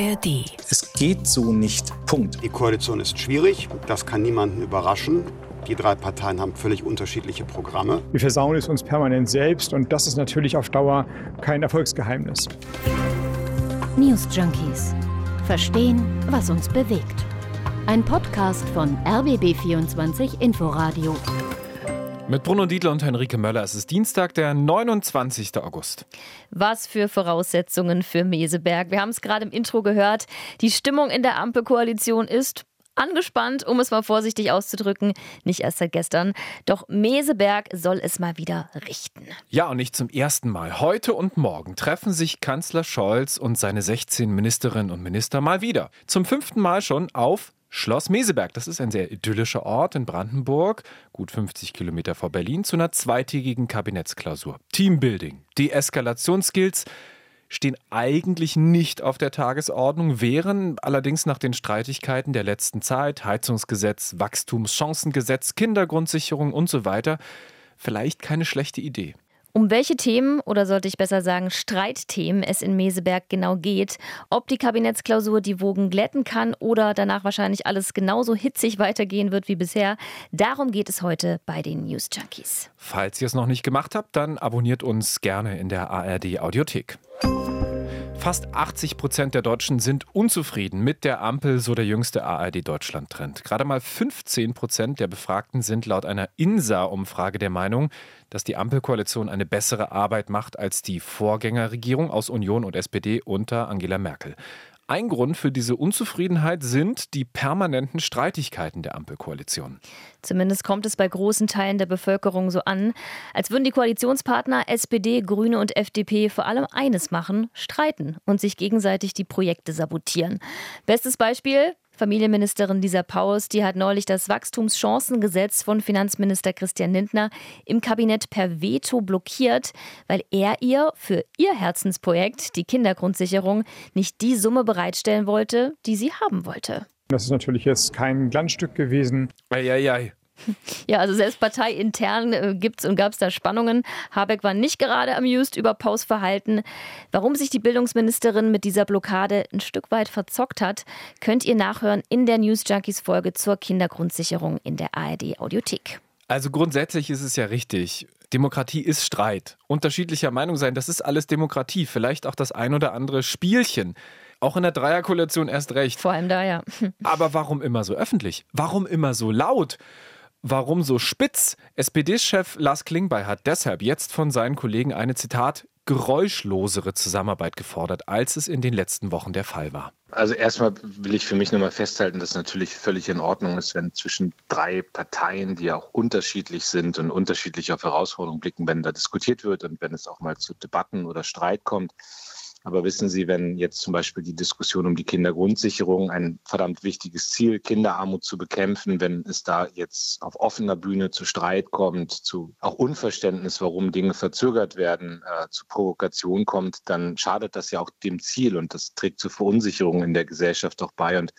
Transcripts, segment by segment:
ARD. Es geht so nicht. Punkt. Die Koalition ist schwierig. Das kann niemanden überraschen. Die drei Parteien haben völlig unterschiedliche Programme. Wir versauen es uns permanent selbst und das ist natürlich auf Dauer kein Erfolgsgeheimnis. News Junkies. Verstehen, was uns bewegt. Ein Podcast von RBB24 Inforadio. Mit Bruno Dietler und Henrike Möller. Es ist Dienstag, der 29. August. Was für Voraussetzungen für Meseberg. Wir haben es gerade im Intro gehört. Die Stimmung in der Ampelkoalition ist angespannt, um es mal vorsichtig auszudrücken. Nicht erst seit gestern. Doch Meseberg soll es mal wieder richten. Ja, und nicht zum ersten Mal. Heute und morgen treffen sich Kanzler Scholz und seine 16 Ministerinnen und Minister mal wieder. Zum fünften Mal schon auf Schloss Meseberg. Das ist ein sehr idyllischer Ort in Brandenburg, gut 50 Kilometer vor Berlin, zu einer zweitägigen Kabinettsklausur. Teambuilding, Deeskalationsskills stehen eigentlich nicht auf der Tagesordnung, wären allerdings nach den Streitigkeiten der letzten Zeit, Heizungsgesetz, Wachstumschancengesetz, Kindergrundsicherung und so weiter, vielleicht keine schlechte Idee. Um welche Themen oder sollte ich besser sagen Streitthemen es in Meseberg genau geht, ob die Kabinettsklausur die Wogen glätten kann oder danach wahrscheinlich alles genauso hitzig weitergehen wird wie bisher, darum geht es heute bei den News Junkies. Falls ihr es noch nicht gemacht habt, dann abonniert uns gerne in der ARD Audiothek. Fast 80 Prozent der Deutschen sind unzufrieden mit der Ampel, so der jüngste ARD-Deutschland-Trend. Gerade mal 15 Prozent der Befragten sind laut einer INSA-Umfrage der Meinung, dass die Ampelkoalition eine bessere Arbeit macht als die Vorgängerregierung aus Union und SPD unter Angela Merkel. Ein Grund für diese Unzufriedenheit sind die permanenten Streitigkeiten der Ampelkoalition. Zumindest kommt es bei großen Teilen der Bevölkerung so an, als würden die Koalitionspartner SPD, Grüne und FDP vor allem eines machen, streiten und sich gegenseitig die Projekte sabotieren. Bestes Beispiel, Familienministerin Lisa Paus, die hat neulich das Wachstumschancengesetz von Finanzminister Christian Lindner im Kabinett per Veto blockiert, weil er ihr für ihr Herzensprojekt, die Kindergrundsicherung, nicht die Summe bereitstellen wollte, die sie haben wollte. Das ist natürlich jetzt kein Glanzstück gewesen. Eieiei. Ja, also selbst parteiintern äh, gibt es und gab es da Spannungen. Habeck war nicht gerade amused über Paus Verhalten. Warum sich die Bildungsministerin mit dieser Blockade ein Stück weit verzockt hat, könnt ihr nachhören in der News Junkies Folge zur Kindergrundsicherung in der ARD Audiothek. Also grundsätzlich ist es ja richtig. Demokratie ist Streit. Unterschiedlicher Meinung sein, das ist alles Demokratie. Vielleicht auch das ein oder andere Spielchen. Auch in der Dreierkoalition erst recht. Vor allem da, ja. Aber warum immer so öffentlich? Warum immer so laut? Warum so spitz? SPD-Chef Lars Klingbeil hat deshalb jetzt von seinen Kollegen eine Zitat geräuschlosere Zusammenarbeit gefordert, als es in den letzten Wochen der Fall war. Also erstmal will ich für mich nochmal festhalten, dass es natürlich völlig in Ordnung ist, wenn zwischen drei Parteien, die ja auch unterschiedlich sind und unterschiedlich auf Herausforderungen blicken, wenn da diskutiert wird und wenn es auch mal zu Debatten oder Streit kommt. Aber wissen Sie, wenn jetzt zum Beispiel die Diskussion um die Kindergrundsicherung ein verdammt wichtiges Ziel, Kinderarmut zu bekämpfen, wenn es da jetzt auf offener Bühne zu Streit kommt, zu auch Unverständnis, warum Dinge verzögert werden, äh, zu Provokation kommt, dann schadet das ja auch dem Ziel und das trägt zu Verunsicherung in der Gesellschaft auch bei. Und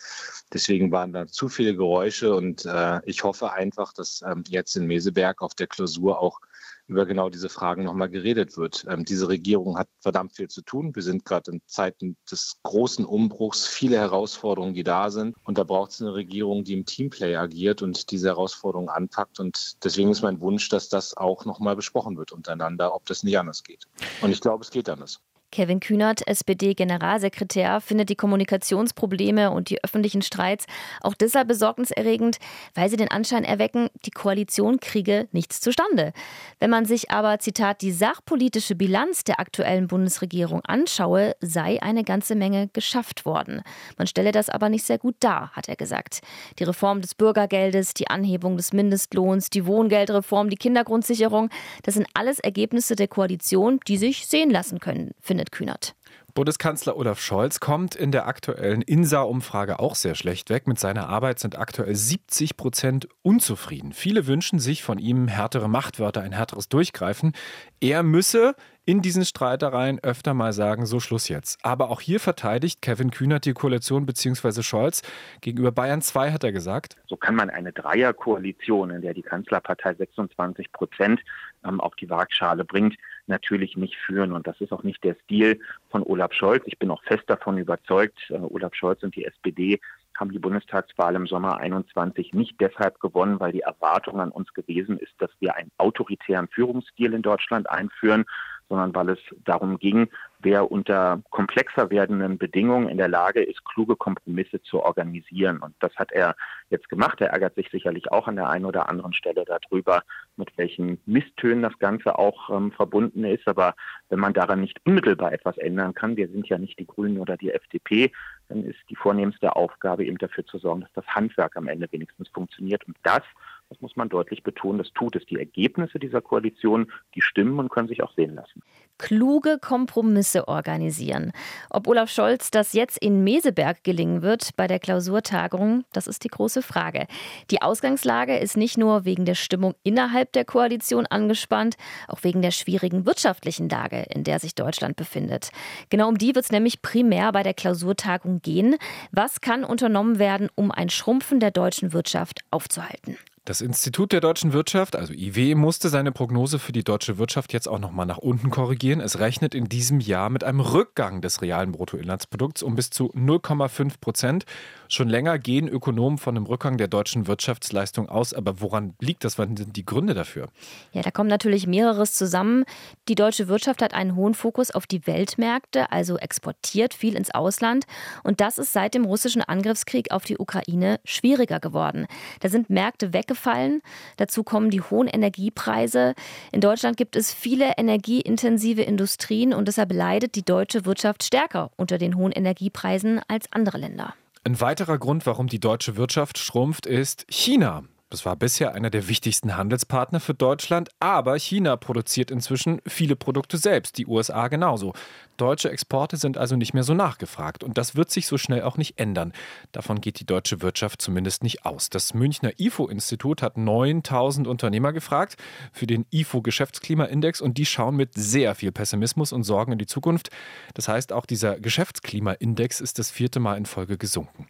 deswegen waren da zu viele Geräusche und äh, ich hoffe einfach, dass ähm, jetzt in Meseberg auf der Klausur auch über genau diese Fragen nochmal geredet wird. Ähm, diese Regierung hat verdammt viel zu tun. Wir sind gerade in Zeiten des großen Umbruchs, viele Herausforderungen, die da sind. Und da braucht es eine Regierung, die im Teamplay agiert und diese Herausforderungen anpackt. Und deswegen ist mein Wunsch, dass das auch nochmal besprochen wird untereinander, ob das nicht anders geht. Und ich glaube, es geht anders. Kevin Kühnert, SPD-Generalsekretär, findet die Kommunikationsprobleme und die öffentlichen Streits auch deshalb besorgniserregend, weil sie den Anschein erwecken, die Koalition kriege nichts zustande. Wenn man sich aber, Zitat, die sachpolitische Bilanz der aktuellen Bundesregierung anschaue, sei eine ganze Menge geschafft worden. Man stelle das aber nicht sehr gut dar, hat er gesagt. Die Reform des Bürgergeldes, die Anhebung des Mindestlohns, die Wohngeldreform, die Kindergrundsicherung, das sind alles Ergebnisse der Koalition, die sich sehen lassen können, findet findet Kühnert. Bundeskanzler Olaf Scholz kommt in der aktuellen INSA-Umfrage auch sehr schlecht weg. Mit seiner Arbeit sind aktuell 70 Prozent unzufrieden. Viele wünschen sich von ihm härtere Machtwörter, ein härteres Durchgreifen. Er müsse in diesen Streitereien öfter mal sagen, so Schluss jetzt. Aber auch hier verteidigt Kevin Kühnert die Koalition bzw. Scholz. Gegenüber Bayern 2 hat er gesagt. So kann man eine Dreierkoalition, in der die Kanzlerpartei 26 Prozent ähm, auf die Waagschale bringt, natürlich nicht führen. Und das ist auch nicht der Stil von Olaf Scholz. Ich bin auch fest davon überzeugt, äh, Olaf Scholz und die SPD haben die Bundestagswahl im Sommer 21 nicht deshalb gewonnen, weil die Erwartung an uns gewesen ist, dass wir einen autoritären Führungsstil in Deutschland einführen, sondern weil es darum ging, wer unter komplexer werdenden Bedingungen in der Lage ist, kluge Kompromisse zu organisieren. Und das hat er jetzt gemacht. Er ärgert sich sicherlich auch an der einen oder anderen Stelle darüber, mit welchen Misstönen das Ganze auch ähm, verbunden ist. Aber wenn man daran nicht unmittelbar etwas ändern kann, wir sind ja nicht die Grünen oder die FDP, dann ist die vornehmste Aufgabe eben dafür zu sorgen, dass das Handwerk am Ende wenigstens funktioniert. Und das das muss man deutlich betonen, das tut es. Die Ergebnisse dieser Koalition, die stimmen und können sich auch sehen lassen. Kluge Kompromisse organisieren. Ob Olaf Scholz das jetzt in Meseberg gelingen wird bei der Klausurtagung, das ist die große Frage. Die Ausgangslage ist nicht nur wegen der Stimmung innerhalb der Koalition angespannt, auch wegen der schwierigen wirtschaftlichen Lage, in der sich Deutschland befindet. Genau um die wird es nämlich primär bei der Klausurtagung gehen. Was kann unternommen werden, um ein Schrumpfen der deutschen Wirtschaft aufzuhalten? Das Institut der deutschen Wirtschaft, also IW, musste seine Prognose für die deutsche Wirtschaft jetzt auch nochmal nach unten korrigieren. Es rechnet in diesem Jahr mit einem Rückgang des realen Bruttoinlandsprodukts um bis zu 0,5 Prozent. Schon länger gehen Ökonomen von einem Rückgang der deutschen Wirtschaftsleistung aus. Aber woran liegt das? Was sind die Gründe dafür? Ja, da kommt natürlich mehreres zusammen. Die deutsche Wirtschaft hat einen hohen Fokus auf die Weltmärkte, also exportiert viel ins Ausland. Und das ist seit dem russischen Angriffskrieg auf die Ukraine schwieriger geworden. Da sind Märkte weggefallen. Dazu kommen die hohen Energiepreise. In Deutschland gibt es viele energieintensive Industrien und deshalb leidet die deutsche Wirtschaft stärker unter den hohen Energiepreisen als andere Länder. Ein weiterer Grund, warum die deutsche Wirtschaft schrumpft, ist China. Das war bisher einer der wichtigsten Handelspartner für Deutschland, aber China produziert inzwischen viele Produkte selbst, die USA genauso. Deutsche Exporte sind also nicht mehr so nachgefragt und das wird sich so schnell auch nicht ändern. Davon geht die deutsche Wirtschaft zumindest nicht aus. Das Münchner IFO-Institut hat 9000 Unternehmer gefragt für den IFO-Geschäftsklimaindex und die schauen mit sehr viel Pessimismus und Sorgen in die Zukunft. Das heißt, auch dieser Geschäftsklimaindex ist das vierte Mal in Folge gesunken.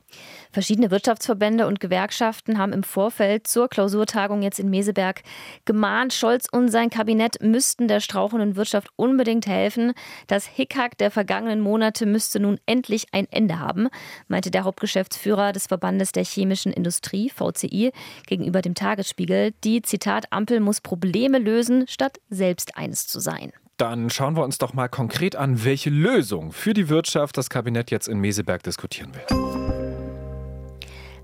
Verschiedene Wirtschaftsverbände und Gewerkschaften haben im Vorfeld zur Klausurtagung jetzt in Meseberg gemahnt, Scholz und sein Kabinett müssten der strauchenden Wirtschaft unbedingt helfen. Das Hickhack der vergangenen Monate müsste nun endlich ein Ende haben, meinte der Hauptgeschäftsführer des Verbandes der chemischen Industrie, VCI, gegenüber dem Tagesspiegel. Die, Zitat, Ampel muss Probleme lösen, statt selbst eines zu sein. Dann schauen wir uns doch mal konkret an, welche Lösung für die Wirtschaft das Kabinett jetzt in Meseberg diskutieren will.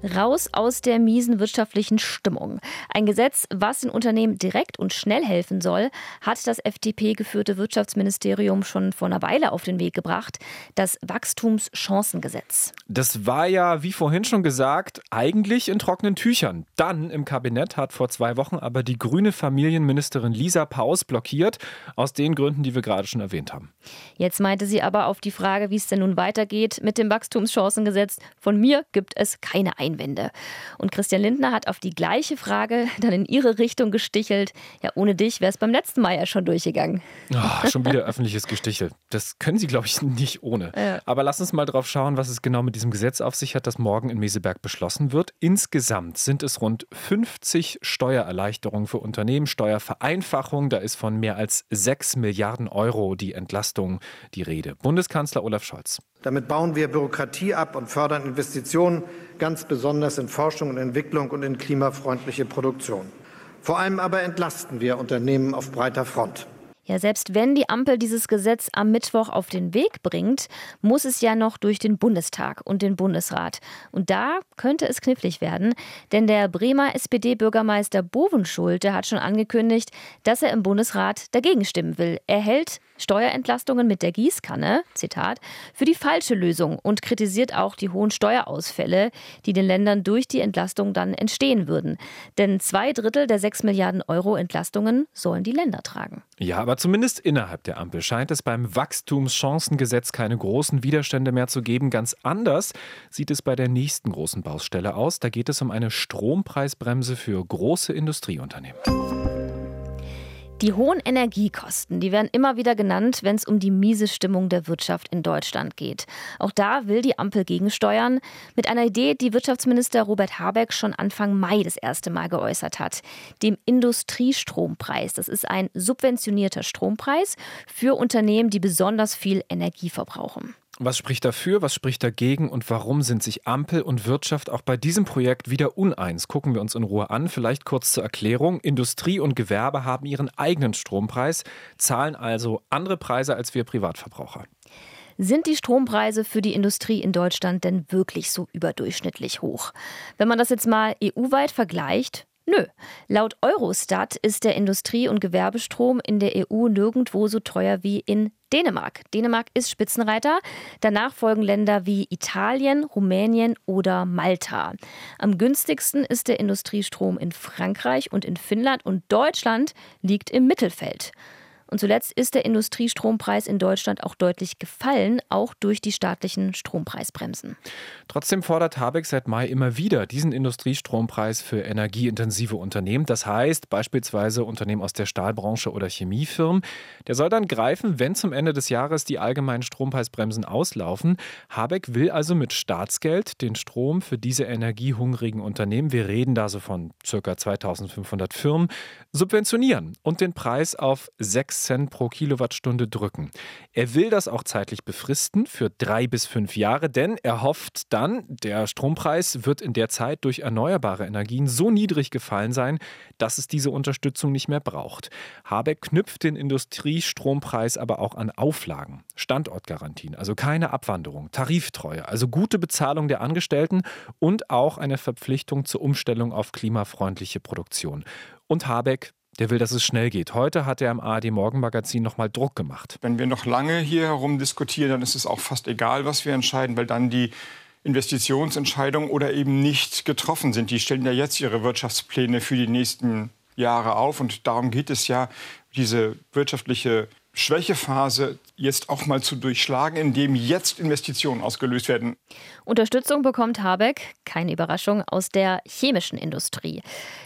Raus aus der miesen wirtschaftlichen Stimmung. Ein Gesetz, was den Unternehmen direkt und schnell helfen soll, hat das FDP-geführte Wirtschaftsministerium schon vor einer Weile auf den Weg gebracht. Das Wachstumschancengesetz. Das war ja, wie vorhin schon gesagt, eigentlich in trockenen Tüchern. Dann im Kabinett hat vor zwei Wochen aber die grüne Familienministerin Lisa Paus blockiert, aus den Gründen, die wir gerade schon erwähnt haben. Jetzt meinte sie aber auf die Frage, wie es denn nun weitergeht mit dem Wachstumschancengesetz, von mir gibt es keine Einwände. Einwände. Und Christian Lindner hat auf die gleiche Frage dann in ihre Richtung gestichelt. Ja, ohne dich wäre es beim letzten Mal ja schon durchgegangen. Oh, schon wieder öffentliches Gestichel. Das können Sie, glaube ich, nicht ohne. Ja. Aber lass uns mal drauf schauen, was es genau mit diesem Gesetz auf sich hat, das morgen in Meseberg beschlossen wird. Insgesamt sind es rund 50 Steuererleichterungen für Unternehmen, Steuervereinfachung. Da ist von mehr als 6 Milliarden Euro die Entlastung die Rede. Bundeskanzler Olaf Scholz. Damit bauen wir Bürokratie ab und fördern Investitionen, ganz besonders in Forschung und Entwicklung und in klimafreundliche Produktion. Vor allem aber entlasten wir Unternehmen auf breiter Front. Ja, selbst wenn die Ampel dieses Gesetz am Mittwoch auf den Weg bringt, muss es ja noch durch den Bundestag und den Bundesrat. Und da könnte es knifflig werden, denn der Bremer SPD-Bürgermeister Bovenschulte hat schon angekündigt, dass er im Bundesrat dagegen stimmen will. Er hält Steuerentlastungen mit der Gießkanne, Zitat, für die falsche Lösung und kritisiert auch die hohen Steuerausfälle, die den Ländern durch die Entlastung dann entstehen würden. Denn zwei Drittel der sechs Milliarden Euro Entlastungen sollen die Länder tragen. Ja, aber zumindest innerhalb der Ampel scheint es beim Wachstumschancengesetz keine großen Widerstände mehr zu geben. Ganz anders sieht es bei der nächsten großen Baustelle aus. Da geht es um eine Strompreisbremse für große Industrieunternehmen. Die hohen Energiekosten, die werden immer wieder genannt, wenn es um die miese Stimmung der Wirtschaft in Deutschland geht. Auch da will die Ampel gegensteuern mit einer Idee, die Wirtschaftsminister Robert Habeck schon Anfang Mai das erste Mal geäußert hat, dem Industriestrompreis. Das ist ein subventionierter Strompreis für Unternehmen, die besonders viel Energie verbrauchen. Was spricht dafür, was spricht dagegen und warum sind sich Ampel und Wirtschaft auch bei diesem Projekt wieder uneins? Gucken wir uns in Ruhe an. Vielleicht kurz zur Erklärung. Industrie und Gewerbe haben ihren eigenen Strompreis, zahlen also andere Preise als wir Privatverbraucher. Sind die Strompreise für die Industrie in Deutschland denn wirklich so überdurchschnittlich hoch? Wenn man das jetzt mal EU-weit vergleicht, Nö. Laut Eurostat ist der Industrie- und Gewerbestrom in der EU nirgendwo so teuer wie in Dänemark. Dänemark ist Spitzenreiter. Danach folgen Länder wie Italien, Rumänien oder Malta. Am günstigsten ist der Industriestrom in Frankreich und in Finnland und Deutschland liegt im Mittelfeld. Und zuletzt ist der Industriestrompreis in Deutschland auch deutlich gefallen, auch durch die staatlichen Strompreisbremsen. Trotzdem fordert Habeck seit Mai immer wieder diesen Industriestrompreis für energieintensive Unternehmen. Das heißt beispielsweise Unternehmen aus der Stahlbranche oder Chemiefirmen. Der soll dann greifen, wenn zum Ende des Jahres die allgemeinen Strompreisbremsen auslaufen. Habeck will also mit Staatsgeld den Strom für diese energiehungrigen Unternehmen, wir reden da so von ca. 2500 Firmen, subventionieren und den Preis auf 6 Cent pro Kilowattstunde drücken. Er will das auch zeitlich befristen für drei bis fünf Jahre, denn er hofft dann, der Strompreis wird in der Zeit durch erneuerbare Energien so niedrig gefallen sein, dass es diese Unterstützung nicht mehr braucht. Habeck knüpft den Industriestrompreis aber auch an Auflagen, Standortgarantien, also keine Abwanderung, Tariftreue, also gute Bezahlung der Angestellten und auch eine Verpflichtung zur Umstellung auf klimafreundliche Produktion. Und Habeck der will, dass es schnell geht. Heute hat er im ARD Morgenmagazin nochmal Druck gemacht. Wenn wir noch lange hier herum diskutieren, dann ist es auch fast egal, was wir entscheiden, weil dann die Investitionsentscheidungen oder eben nicht getroffen sind. Die stellen ja jetzt ihre Wirtschaftspläne für die nächsten Jahre auf. Und darum geht es ja, diese wirtschaftliche Schwächephase jetzt auch mal zu durchschlagen, indem jetzt Investitionen ausgelöst werden. Unterstützung bekommt Habeck, keine Überraschung, aus der chemischen Industrie.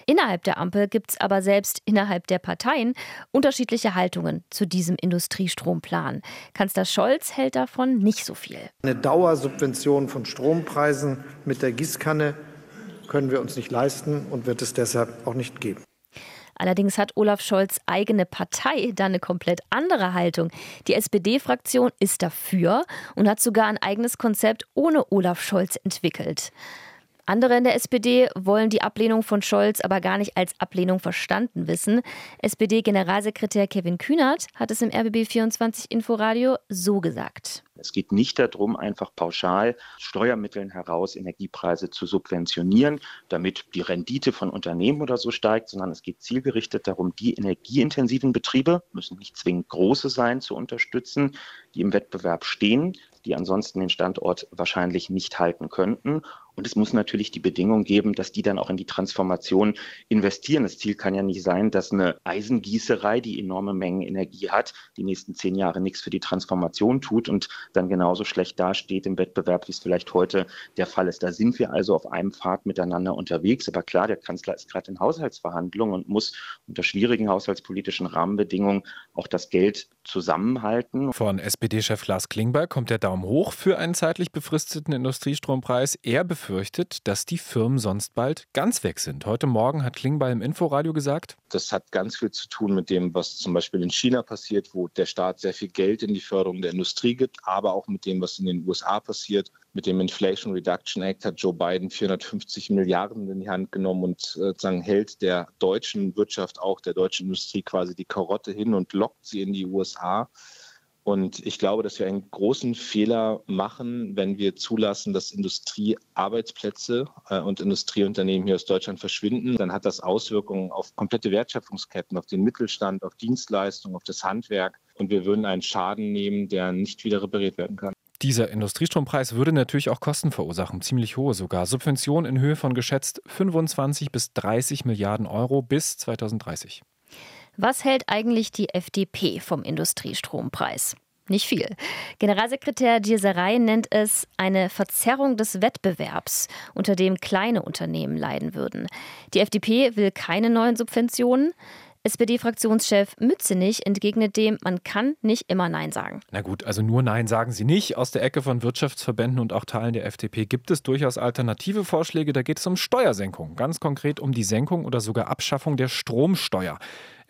Innerhalb der Ampel gibt es aber selbst innerhalb der Parteien unterschiedliche Haltungen zu diesem Industriestromplan. Kanzler Scholz hält davon nicht so viel. Eine Dauersubvention von Strompreisen mit der Gießkanne können wir uns nicht leisten und wird es deshalb auch nicht geben. Allerdings hat Olaf Scholz eigene Partei da eine komplett andere Haltung. Die SPD-Fraktion ist dafür und hat sogar ein eigenes Konzept ohne Olaf Scholz entwickelt. Andere in der SPD wollen die Ablehnung von Scholz aber gar nicht als Ablehnung verstanden wissen. SPD-Generalsekretär Kevin Kühnert hat es im RBB24 Inforadio so gesagt. Es geht nicht darum, einfach pauschal Steuermitteln heraus Energiepreise zu subventionieren, damit die Rendite von Unternehmen oder so steigt, sondern es geht zielgerichtet darum, die energieintensiven Betriebe, müssen nicht zwingend große sein, zu unterstützen, die im Wettbewerb stehen, die ansonsten den Standort wahrscheinlich nicht halten könnten. Und es muss natürlich die Bedingung geben, dass die dann auch in die Transformation investieren. Das Ziel kann ja nicht sein, dass eine Eisengießerei, die enorme Mengen Energie hat, die nächsten zehn Jahre nichts für die Transformation tut und dann genauso schlecht dasteht im Wettbewerb, wie es vielleicht heute der Fall ist. Da sind wir also auf einem Pfad miteinander unterwegs. Aber klar, der Kanzler ist gerade in Haushaltsverhandlungen und muss unter schwierigen haushaltspolitischen Rahmenbedingungen auch das Geld zusammenhalten. Von SPD-Chef Lars Klingbeil kommt der Daumen hoch für einen zeitlich befristeten Industriestrompreis. Er befürchtet, dass die Firmen sonst bald ganz weg sind. Heute Morgen hat Klingbeil im Inforadio gesagt. Das hat ganz viel zu tun mit dem, was zum Beispiel in China passiert, wo der Staat sehr viel Geld in die Förderung der Industrie gibt, aber auch mit dem, was in den USA passiert. Mit dem Inflation Reduction Act hat Joe Biden 450 Milliarden in die Hand genommen und sozusagen hält der deutschen Wirtschaft, auch der deutschen Industrie quasi die Karotte hin und lockt sie in die USA. Und ich glaube, dass wir einen großen Fehler machen, wenn wir zulassen, dass Industriearbeitsplätze äh, und Industrieunternehmen hier aus Deutschland verschwinden. Dann hat das Auswirkungen auf komplette Wertschöpfungsketten, auf den Mittelstand, auf Dienstleistungen, auf das Handwerk. Und wir würden einen Schaden nehmen, der nicht wieder repariert werden kann. Dieser Industriestrompreis würde natürlich auch Kosten verursachen, ziemlich hohe sogar. Subventionen in Höhe von geschätzt 25 bis 30 Milliarden Euro bis 2030. Was hält eigentlich die FDP vom Industriestrompreis? Nicht viel. Generalsekretär Dieserei nennt es eine Verzerrung des Wettbewerbs, unter dem kleine Unternehmen leiden würden. Die FDP will keine neuen Subventionen. SPD-Fraktionschef Mützenich entgegnet dem, man kann nicht immer Nein sagen. Na gut, also nur Nein sagen sie nicht. Aus der Ecke von Wirtschaftsverbänden und auch Teilen der FDP gibt es durchaus alternative Vorschläge. Da geht es um Steuersenkung. Ganz konkret um die Senkung oder sogar Abschaffung der Stromsteuer.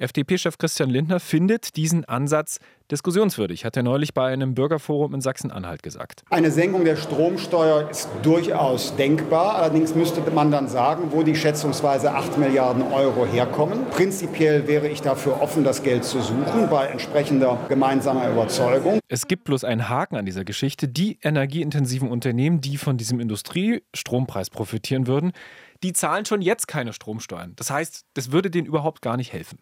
FDP-Chef Christian Lindner findet diesen Ansatz diskussionswürdig, hat er neulich bei einem Bürgerforum in Sachsen-Anhalt gesagt. Eine Senkung der Stromsteuer ist durchaus denkbar. Allerdings müsste man dann sagen, wo die schätzungsweise 8 Milliarden Euro herkommen. Prinzipiell wäre ich dafür offen, das Geld zu suchen, bei entsprechender gemeinsamer Überzeugung. Es gibt bloß einen Haken an dieser Geschichte. Die energieintensiven Unternehmen, die von diesem Industriestrompreis profitieren würden, die zahlen schon jetzt keine Stromsteuern. Das heißt, das würde denen überhaupt gar nicht helfen.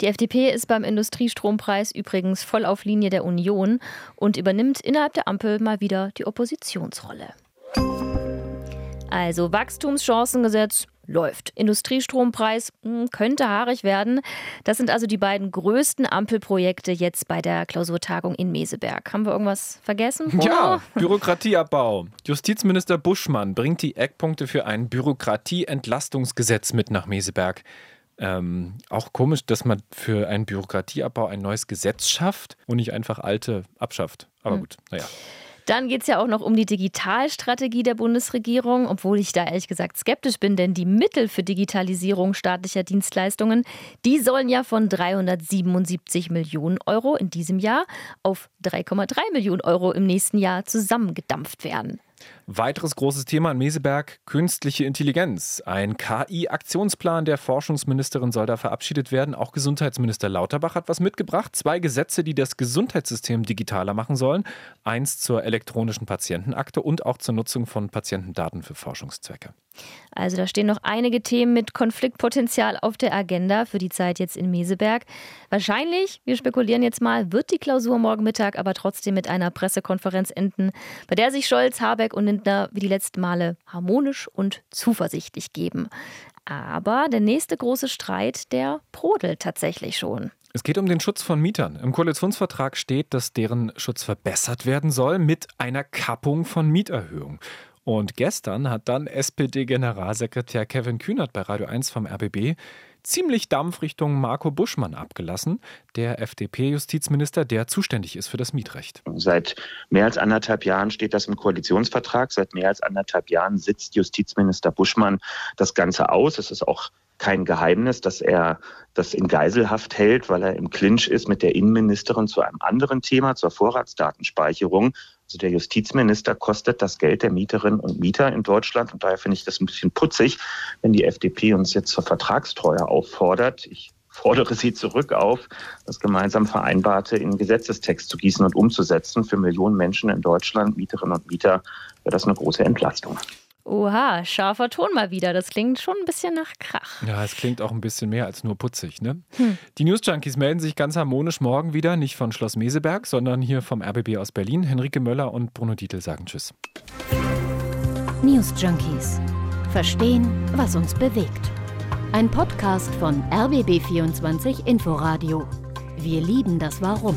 Die FDP ist beim Industriestrompreis übrigens voll auf Linie der Union und übernimmt innerhalb der Ampel mal wieder die Oppositionsrolle. Also Wachstumschancengesetz läuft. Industriestrompreis hm, könnte haarig werden. Das sind also die beiden größten Ampelprojekte jetzt bei der Klausurtagung in Meseberg. Haben wir irgendwas vergessen? Ja, Bürokratieabbau. Justizminister Buschmann bringt die Eckpunkte für ein Bürokratieentlastungsgesetz mit nach Meseberg. Ähm, auch komisch, dass man für einen Bürokratieabbau ein neues Gesetz schafft und nicht einfach alte abschafft. Aber hm. gut, naja. Dann geht es ja auch noch um die Digitalstrategie der Bundesregierung, obwohl ich da ehrlich gesagt skeptisch bin, denn die Mittel für Digitalisierung staatlicher Dienstleistungen, die sollen ja von 377 Millionen Euro in diesem Jahr auf 3,3 Millionen Euro im nächsten Jahr zusammengedampft werden. Weiteres großes Thema in Meseberg, künstliche Intelligenz. Ein KI-Aktionsplan der Forschungsministerin soll da verabschiedet werden. Auch Gesundheitsminister Lauterbach hat was mitgebracht. Zwei Gesetze, die das Gesundheitssystem digitaler machen sollen. Eins zur elektronischen Patientenakte und auch zur Nutzung von Patientendaten für Forschungszwecke. Also da stehen noch einige Themen mit Konfliktpotenzial auf der Agenda für die Zeit jetzt in Meseberg. Wahrscheinlich, wir spekulieren jetzt mal, wird die Klausur morgen Mittag aber trotzdem mit einer Pressekonferenz enden, bei der sich Scholz, Habeck und Lindner wie die letzten Male harmonisch und zuversichtlich geben. Aber der nächste große Streit, der brodelt tatsächlich schon. Es geht um den Schutz von Mietern. Im Koalitionsvertrag steht, dass deren Schutz verbessert werden soll mit einer Kappung von Mieterhöhungen. Und gestern hat dann SPD-Generalsekretär Kevin Kühnert bei Radio 1 vom RBB ziemlich Dampf Richtung Marco Buschmann abgelassen, der FDP-Justizminister, der zuständig ist für das Mietrecht. Seit mehr als anderthalb Jahren steht das im Koalitionsvertrag. Seit mehr als anderthalb Jahren sitzt Justizminister Buschmann das Ganze aus. Es ist auch kein Geheimnis, dass er das in Geiselhaft hält, weil er im Clinch ist mit der Innenministerin zu einem anderen Thema, zur Vorratsdatenspeicherung. Also der Justizminister kostet das Geld der Mieterinnen und Mieter in Deutschland. Und daher finde ich das ein bisschen putzig, wenn die FDP uns jetzt zur Vertragstreue auffordert. Ich fordere sie zurück auf, das gemeinsam Vereinbarte in Gesetzestext zu gießen und umzusetzen. Für Millionen Menschen in Deutschland, Mieterinnen und Mieter, wäre das eine große Entlastung. Oha, scharfer Ton mal wieder. Das klingt schon ein bisschen nach Krach. Ja, es klingt auch ein bisschen mehr als nur putzig. Ne? Hm. Die News Junkies melden sich ganz harmonisch morgen wieder, nicht von Schloss Meseberg, sondern hier vom RBB aus Berlin. Henrike Möller und Bruno Dietl sagen Tschüss. News Junkies. Verstehen, was uns bewegt. Ein Podcast von RBB24 Inforadio. Wir lieben das Warum.